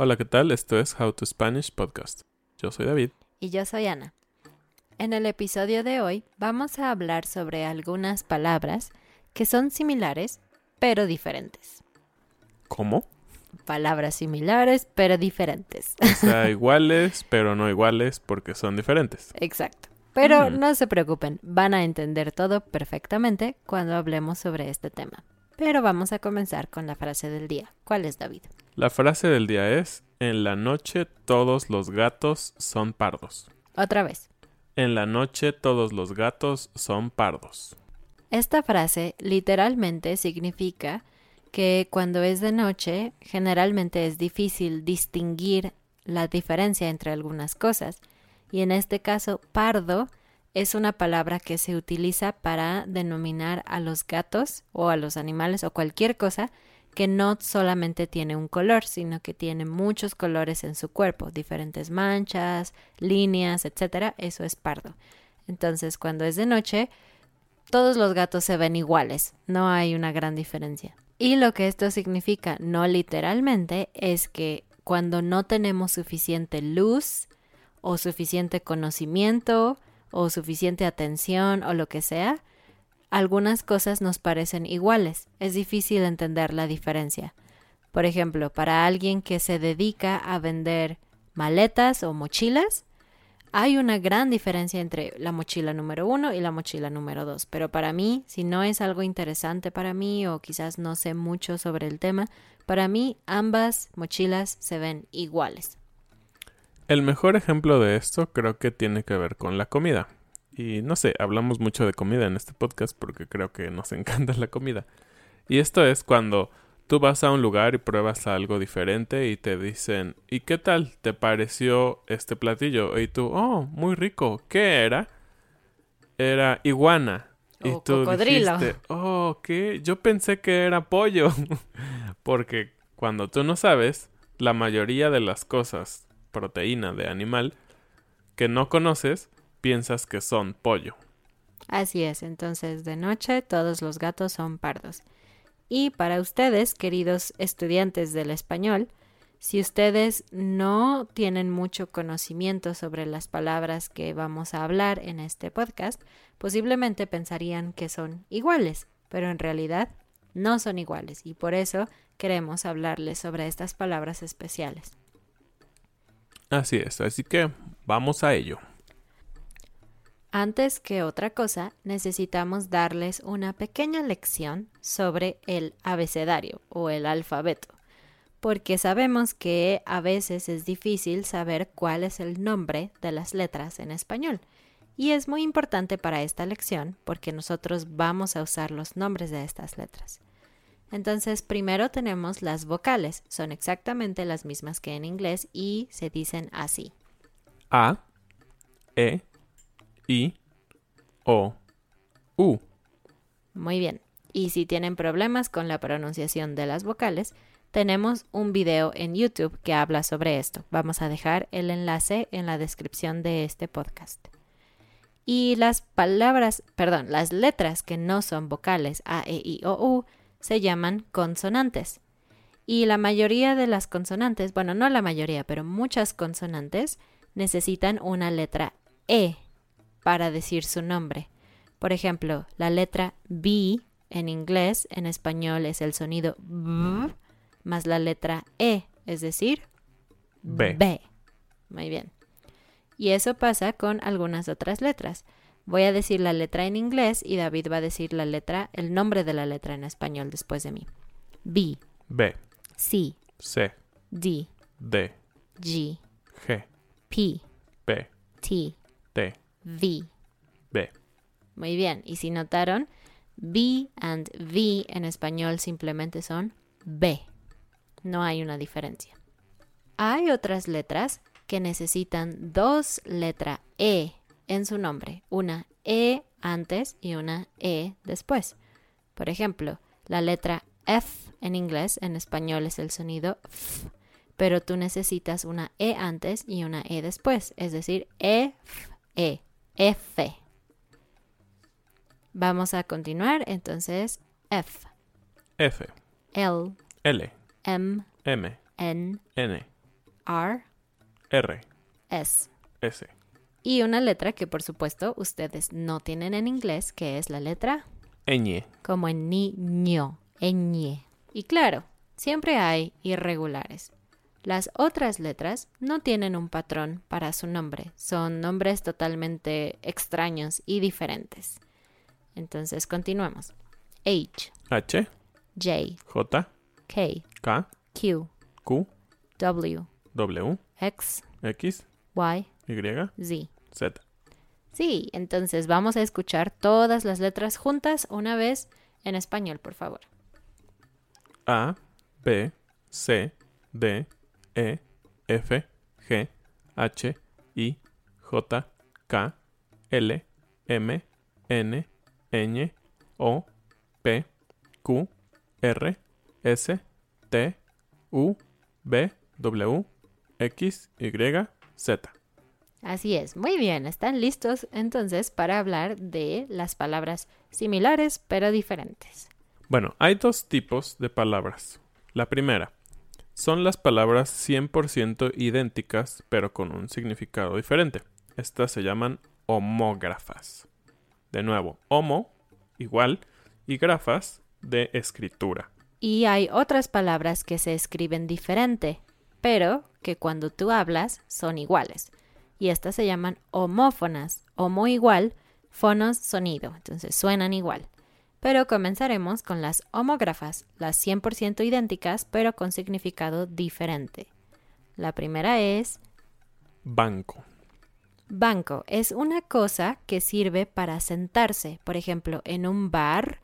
Hola, ¿qué tal? Esto es How to Spanish Podcast. Yo soy David. Y yo soy Ana. En el episodio de hoy vamos a hablar sobre algunas palabras que son similares pero diferentes. ¿Cómo? Palabras similares pero diferentes. O sea, iguales pero no iguales porque son diferentes. Exacto. Pero Mm. no se preocupen, van a entender todo perfectamente cuando hablemos sobre este tema. Pero vamos a comenzar con la frase del día. ¿Cuál es, David? La frase del día es, en la noche todos los gatos son pardos. Otra vez. En la noche todos los gatos son pardos. Esta frase literalmente significa que cuando es de noche generalmente es difícil distinguir la diferencia entre algunas cosas y en este caso pardo es una palabra que se utiliza para denominar a los gatos o a los animales o cualquier cosa que no solamente tiene un color, sino que tiene muchos colores en su cuerpo, diferentes manchas, líneas, etcétera, eso es pardo. Entonces, cuando es de noche, todos los gatos se ven iguales, no hay una gran diferencia. Y lo que esto significa, no literalmente, es que cuando no tenemos suficiente luz o suficiente conocimiento o suficiente atención o lo que sea, algunas cosas nos parecen iguales. Es difícil entender la diferencia. Por ejemplo, para alguien que se dedica a vender maletas o mochilas, hay una gran diferencia entre la mochila número uno y la mochila número dos. Pero para mí, si no es algo interesante para mí o quizás no sé mucho sobre el tema, para mí ambas mochilas se ven iguales. El mejor ejemplo de esto creo que tiene que ver con la comida. Y no sé, hablamos mucho de comida en este podcast porque creo que nos encanta la comida. Y esto es cuando tú vas a un lugar y pruebas algo diferente y te dicen, ¿y qué tal te pareció este platillo? Y tú, oh, muy rico. ¿Qué era? Era iguana. Y O tú cocodrilo. dijiste, oh, ¿qué? Yo pensé que era pollo. porque cuando tú no sabes, la mayoría de las cosas, proteína de animal, que no conoces, piensas que son pollo. Así es, entonces de noche todos los gatos son pardos. Y para ustedes, queridos estudiantes del español, si ustedes no tienen mucho conocimiento sobre las palabras que vamos a hablar en este podcast, posiblemente pensarían que son iguales, pero en realidad no son iguales y por eso queremos hablarles sobre estas palabras especiales. Así es, así que vamos a ello. Antes que otra cosa, necesitamos darles una pequeña lección sobre el abecedario o el alfabeto, porque sabemos que a veces es difícil saber cuál es el nombre de las letras en español. Y es muy importante para esta lección porque nosotros vamos a usar los nombres de estas letras. Entonces, primero tenemos las vocales. Son exactamente las mismas que en inglés y se dicen así. A, E, I, O, U. Muy bien. Y si tienen problemas con la pronunciación de las vocales, tenemos un video en YouTube que habla sobre esto. Vamos a dejar el enlace en la descripción de este podcast. Y las palabras, perdón, las letras que no son vocales A, E, I, O, U se llaman consonantes. Y la mayoría de las consonantes, bueno, no la mayoría, pero muchas consonantes necesitan una letra E para decir su nombre. Por ejemplo, la letra B en inglés, en español es el sonido B más la letra E, es decir, B. B. Muy bien. Y eso pasa con algunas otras letras. Voy a decir la letra en inglés y David va a decir la letra, el nombre de la letra en español después de mí. B, B, C, C, D, D, G, G, P, P, T, T, V. B. Muy bien. Y si notaron, B and V en español simplemente son B. No hay una diferencia. Hay otras letras que necesitan dos letras E en su nombre, una E antes y una E después. Por ejemplo, la letra F en inglés, en español es el sonido F, pero tú necesitas una E antes y una E después, es decir, E, F, E, F. Vamos a continuar, entonces F, F, L, L, M, M, N, N, R, R, S. S. Y una letra que por supuesto ustedes no tienen en inglés, que es la letra Ñ. como en niño, ñ. Y claro, siempre hay irregulares. Las otras letras no tienen un patrón para su nombre, son nombres totalmente extraños y diferentes. Entonces continuemos. H, H, J, J, K, K, Q, Q, W, W, X, X, Y, Y, Z. Z. Sí, entonces vamos a escuchar todas las letras juntas una vez en español, por favor. A, B, C, D, E, F, G, H, I, J, K, L, M, N, Ñ, O, P, Q, R, S, T, U, V, W, X, Y, Z. Así es, muy bien, están listos entonces para hablar de las palabras similares pero diferentes. Bueno, hay dos tipos de palabras. La primera son las palabras 100% idénticas pero con un significado diferente. Estas se llaman homógrafas. De nuevo, homo, igual, y grafas, de escritura. Y hay otras palabras que se escriben diferente, pero que cuando tú hablas son iguales. Y estas se llaman homófonas, homo igual, fonos sonido, entonces suenan igual. Pero comenzaremos con las homógrafas, las 100% idénticas pero con significado diferente. La primera es Banco. banco. Es una cosa que sirve para sentarse. Por ejemplo, en un bar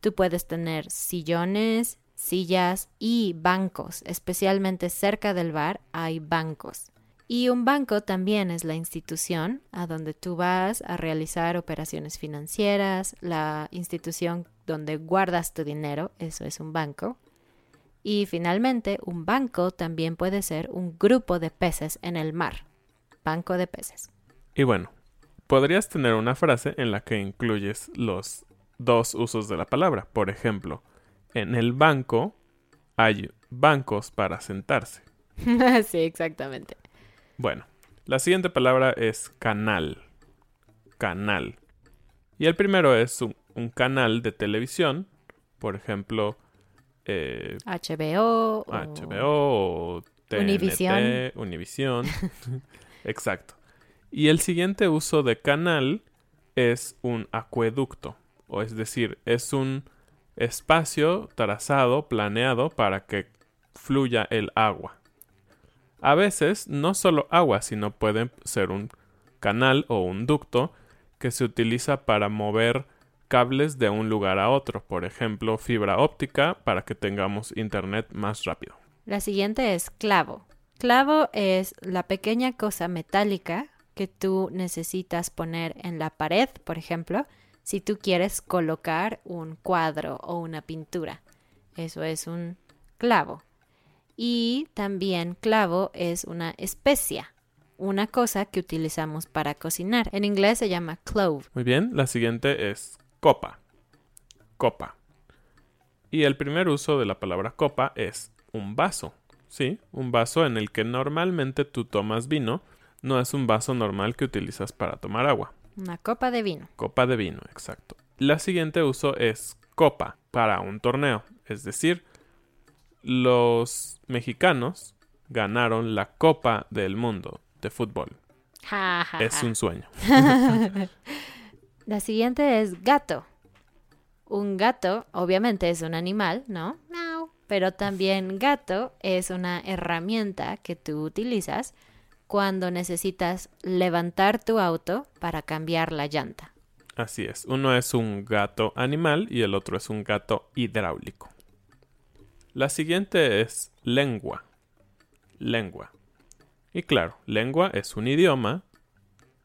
tú puedes tener sillones, sillas y bancos. Especialmente cerca del bar hay bancos. Y un banco también es la institución a donde tú vas a realizar operaciones financieras, la institución donde guardas tu dinero, eso es un banco. Y finalmente, un banco también puede ser un grupo de peces en el mar. Banco de peces. Y bueno, podrías tener una frase en la que incluyes los dos usos de la palabra. Por ejemplo, en el banco hay bancos para sentarse. sí, exactamente. Bueno, la siguiente palabra es canal. Canal. Y el primero es un, un canal de televisión. Por ejemplo, eh, HBO. o- HBO o TNT, Univisión. Univisión. Exacto. Y el siguiente uso de canal es un acueducto. O es decir, es un espacio trazado, planeado para que fluya el agua. A veces no solo agua, sino puede ser un canal o un ducto que se utiliza para mover cables de un lugar a otro, por ejemplo, fibra óptica para que tengamos internet más rápido. La siguiente es clavo. Clavo es la pequeña cosa metálica que tú necesitas poner en la pared, por ejemplo, si tú quieres colocar un cuadro o una pintura. Eso es un clavo. Y también clavo es una especia, una cosa que utilizamos para cocinar. En inglés se llama clove. Muy bien, la siguiente es copa. Copa. Y el primer uso de la palabra copa es un vaso. Sí, un vaso en el que normalmente tú tomas vino. No es un vaso normal que utilizas para tomar agua. Una copa de vino. Copa de vino, exacto. La siguiente uso es copa para un torneo. Es decir, los mexicanos ganaron la Copa del Mundo de fútbol. Ja, ja, Es ja. un sueño. La siguiente es gato. Un gato, obviamente, es un animal, ¿no? Pero también gato es una herramienta que tú utilizas cuando necesitas levantar tu auto para cambiar la llanta. Así es. Uno es un gato animal y el otro es un gato hidráulico. La siguiente es lengua. Lengua. Y claro, lengua es un idioma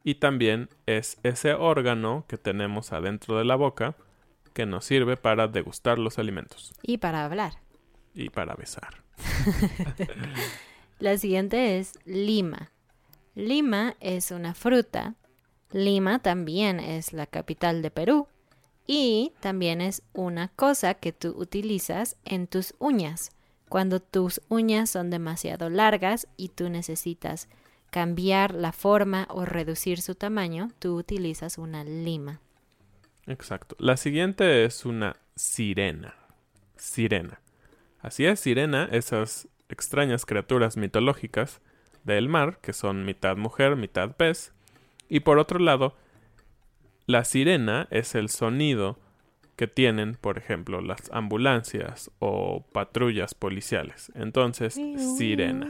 y también es ese órgano que tenemos adentro de la boca que nos sirve para degustar los alimentos Y para hablar. y para besar. La siguiente es Lima. Lima es una fruta. Lima también es la capital de Perú. Y también es una cosa que tú utilizas en tus uñas. Cuando tus uñas son demasiado largas y tú necesitas cambiar la forma o reducir su tamaño, tú utilizas una lima. Exacto. La siguiente es una sirena. Sirena. Así es, sirena, esas extrañas criaturas mitológicas del mar, que son mitad mujer, mitad pez. Y por otro lado, la sirena es el sonido que tienen, por ejemplo, las ambulancias o patrullas policiales. Entonces, sirena.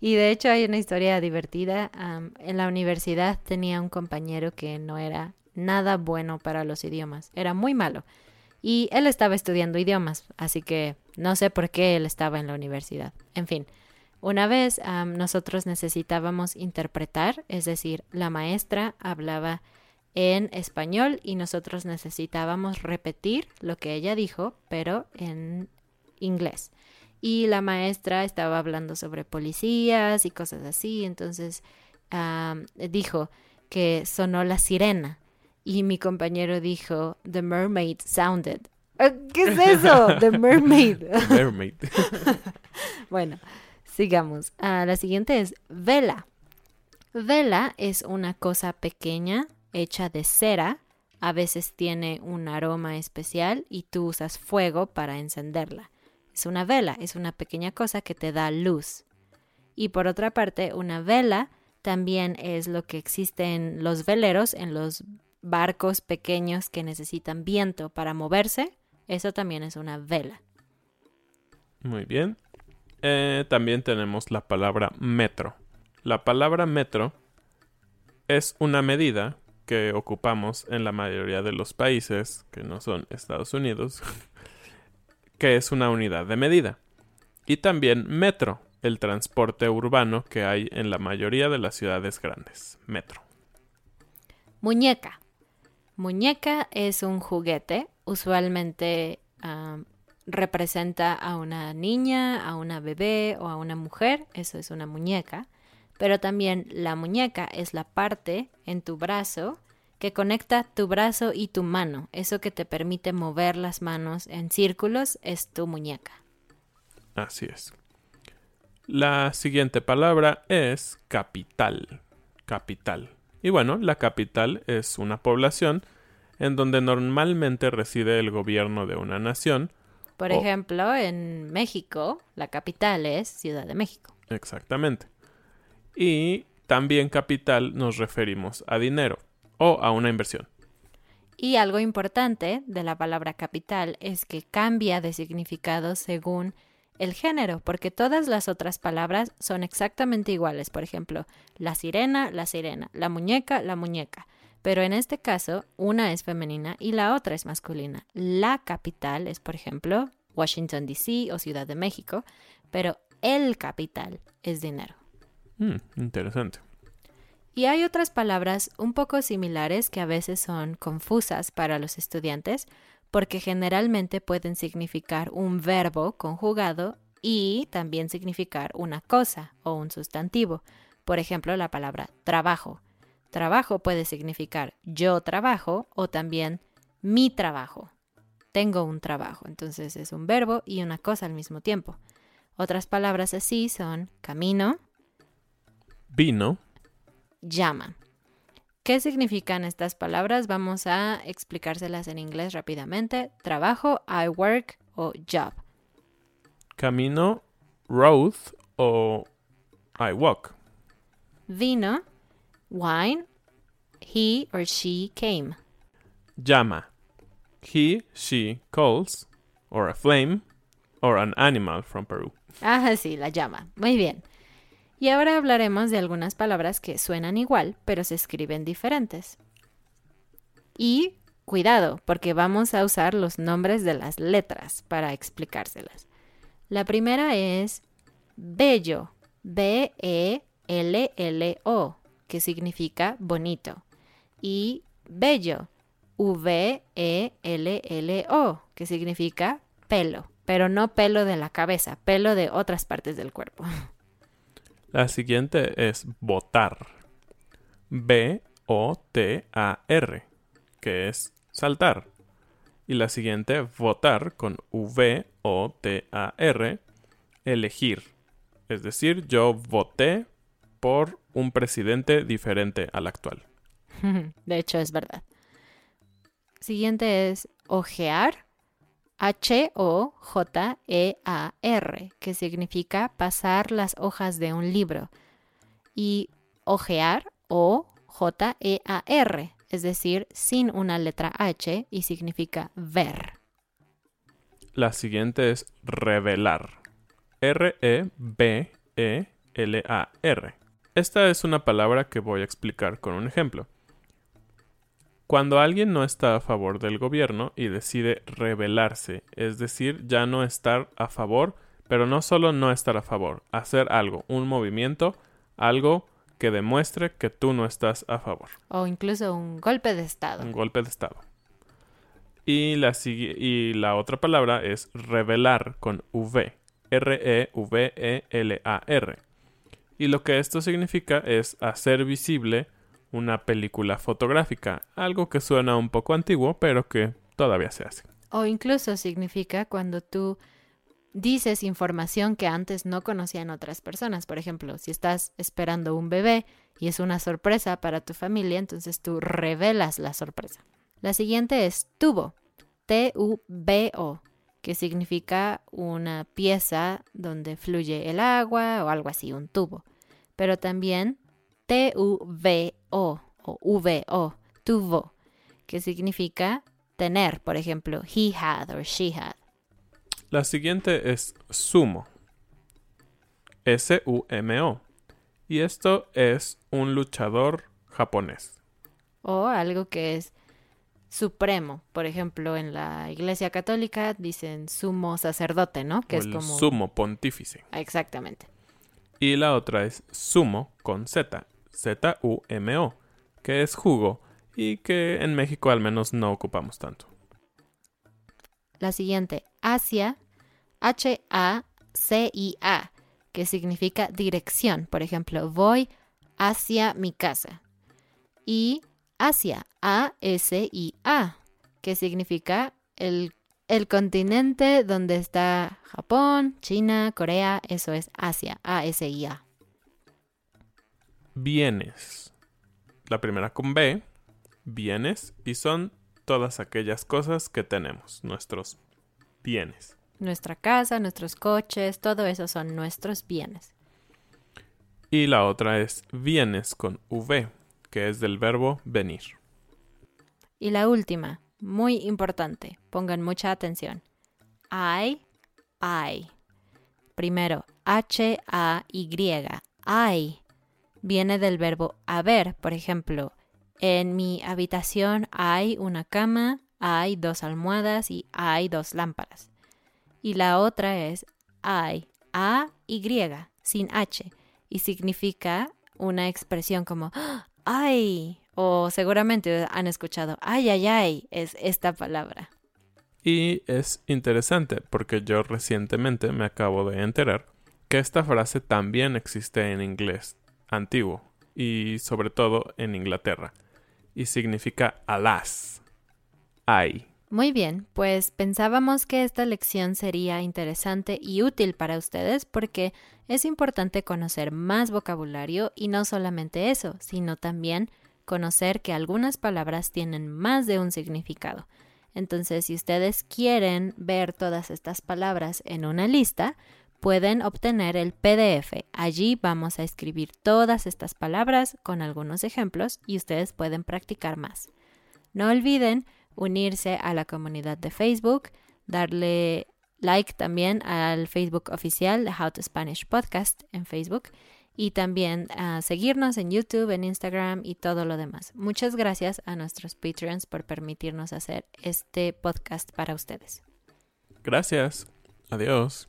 Y de hecho hay una historia divertida. en la universidad tenía un compañero que no era nada bueno para los idiomas. Era muy malo. Y él estaba estudiando idiomas, así que no sé por qué él estaba en la universidad. En fin, una vez nosotros necesitábamos interpretar, es decir, la maestra hablaba en español y nosotros necesitábamos repetir lo que ella dijo, pero en inglés. Y la maestra estaba hablando sobre policías y cosas así, entonces dijo que sonó la sirena y mi compañero dijo, The mermaid sounded. Ah, ¿Qué es eso? The mermaid. Mermaid. Bueno, sigamos. Ah, la siguiente es vela. Vela es una cosa pequeña hecha de cera. A veces tiene un aroma especial y tú usas fuego para encenderla. Es una vela, es una pequeña cosa que te da luz. Y por otra parte, una vela también es lo que existe en los veleros, en los barcos pequeños que necesitan viento para moverse. Eso también es una vela. Muy bien. Eh, también tenemos la palabra metro. La palabra metro es una medida que ocupamos en la mayoría de los países que no son Estados Unidos, que es una unidad de medida. Y también metro, el transporte urbano que hay en la mayoría de las ciudades grandes. Metro. Muñeca. Muñeca es un juguete, usualmente representa a una niña, a una bebé o a una mujer, eso es una muñeca, pero también la muñeca es la parte en tu brazo que conecta tu brazo y tu mano, eso que te permite mover las manos en círculos es tu muñeca. Así es. La siguiente palabra es capital. Capital. Y bueno, la capital es una población en donde normalmente reside el gobierno de una nación. Por ejemplo, en México, la capital es Ciudad de México. Exactamente. Y también capital nos referimos a dinero o a una inversión. Y algo importante de la palabra capital es que cambia de significado según el género, porque todas las otras palabras son exactamente iguales. Por ejemplo, la sirena, la sirena, la muñeca, la muñeca. Pero en este caso, una es femenina y la otra es masculina. La capital es, por ejemplo, Washington, D.C. o Ciudad de México, pero el capital es dinero. Mm, interesante. Y hay otras palabras un poco similares que a veces son confusas para los estudiantes porque generalmente pueden significar un verbo conjugado y también significar una cosa o un sustantivo. Por ejemplo, la palabra trabajo. Trabajo puede significar yo trabajo o también mi trabajo. Tengo un trabajo. Entonces es un verbo y una cosa al mismo tiempo. Otras palabras así son camino, Vino, llama. ¿Qué significan estas palabras? Vamos a explicárselas en inglés rápidamente. Trabajo, I work o job. camino, road o I walk. Vino, wine, he or she came. Llama. He, she calls, or a flame, or an animal from Peru. Ah, sí, la llama. Muy bien. Y ahora hablaremos de algunas palabras que suenan igual, pero se escriben diferentes. Y cuidado, porque vamos a usar los nombres de las letras para explicárselas. La primera es bello, B-E-L-L-O, que significa bonito. Y bello, V-E-L-L-O, que significa pelo, pero no pelo de la cabeza, pelo de otras partes del cuerpo. La siguiente es votar. B-O-T-A-R, que es saltar. Y la siguiente, votar con V-O-T-A-R, elegir. Es decir, yo voté por un presidente diferente al actual. De hecho, es verdad. Siguiente es ojear. H-O-J-E-A-R, que significa pasar las hojas de un libro. Y ojear o J-E-A-R, es decir, sin una letra H y significa ver. La siguiente es revelar. R-E-B-E-L-A-R. Esta es una palabra que voy a explicar con un ejemplo. Cuando alguien no está a favor del gobierno y decide rebelarse, es decir, ya no estar a favor, pero no solo no estar a favor, hacer algo, un movimiento, algo que demuestre que tú no estás a favor. O incluso un golpe de Estado. Un golpe de Estado. Y la, sigui- y la otra palabra es revelar con V. R-E-V-E-L-A-R. Y lo que esto significa es hacer visible una película fotográfica, algo que suena un poco antiguo, pero que todavía se hace. O incluso significa cuando tú dices información que antes no conocían otras personas. Por ejemplo, si estás esperando un bebé y es una sorpresa para tu familia, entonces tú revelas la sorpresa. La siguiente es tubo, T-U-B-O, que significa una pieza donde fluye el agua o algo así, un tubo. Pero también T-U-V-O o V-O, tuvo, que significa tener, por ejemplo, he had or she had. La siguiente es sumo. S-U-M-O. Y esto es un luchador japonés. O algo que es supremo. Por ejemplo, en la Iglesia Católica dicen sumo sacerdote, ¿no? Que o es el como... sumo pontífice. Exactamente. Y la otra es sumo con Z. Z-U-M-O. Que es jugo y que en México al menos no ocupamos tanto. La siguiente, Asia, H-A-C-I-A, que significa dirección. Por ejemplo, voy hacia mi casa. Y Asia, A-S-I-A, que significa el, el continente donde está Japón, China, Corea, eso es Asia, A-S-I-A. Bienes. La primera con B, bienes, y son todas aquellas cosas que tenemos, nuestros bienes. Nuestra casa, nuestros coches, todo eso son nuestros bienes. Y la otra es vienes con V, que es del verbo venir. Y la última, muy importante, pongan mucha atención. I, I. Primero, H-A-Y, hay. Viene del verbo haber, por ejemplo, en mi habitación hay una cama, hay dos almohadas y hay dos lámparas. Y la otra es hay, A-Y, sin H, y significa una expresión como ay, o seguramente han escuchado ay, ay, ay, es esta palabra. Y es interesante porque yo recientemente me acabo de enterar que esta frase también existe en inglés antiguo y sobre todo en Inglaterra y significa alas. Ay. Muy bien, pues pensábamos que esta lección sería interesante y útil para ustedes porque es importante conocer más vocabulario y no solamente eso, sino también conocer que algunas palabras tienen más de un significado. Entonces, si ustedes quieren ver todas estas palabras en una lista, pueden obtener el PDF. Allí vamos a escribir todas estas palabras con algunos ejemplos y ustedes pueden practicar más. No olviden unirse a la comunidad de Facebook, darle like también al Facebook oficial de How to Spanish Podcast en Facebook y también a seguirnos en YouTube, en Instagram y todo lo demás. Muchas gracias a nuestros Patreons por permitirnos hacer este podcast para ustedes. Gracias. Adiós.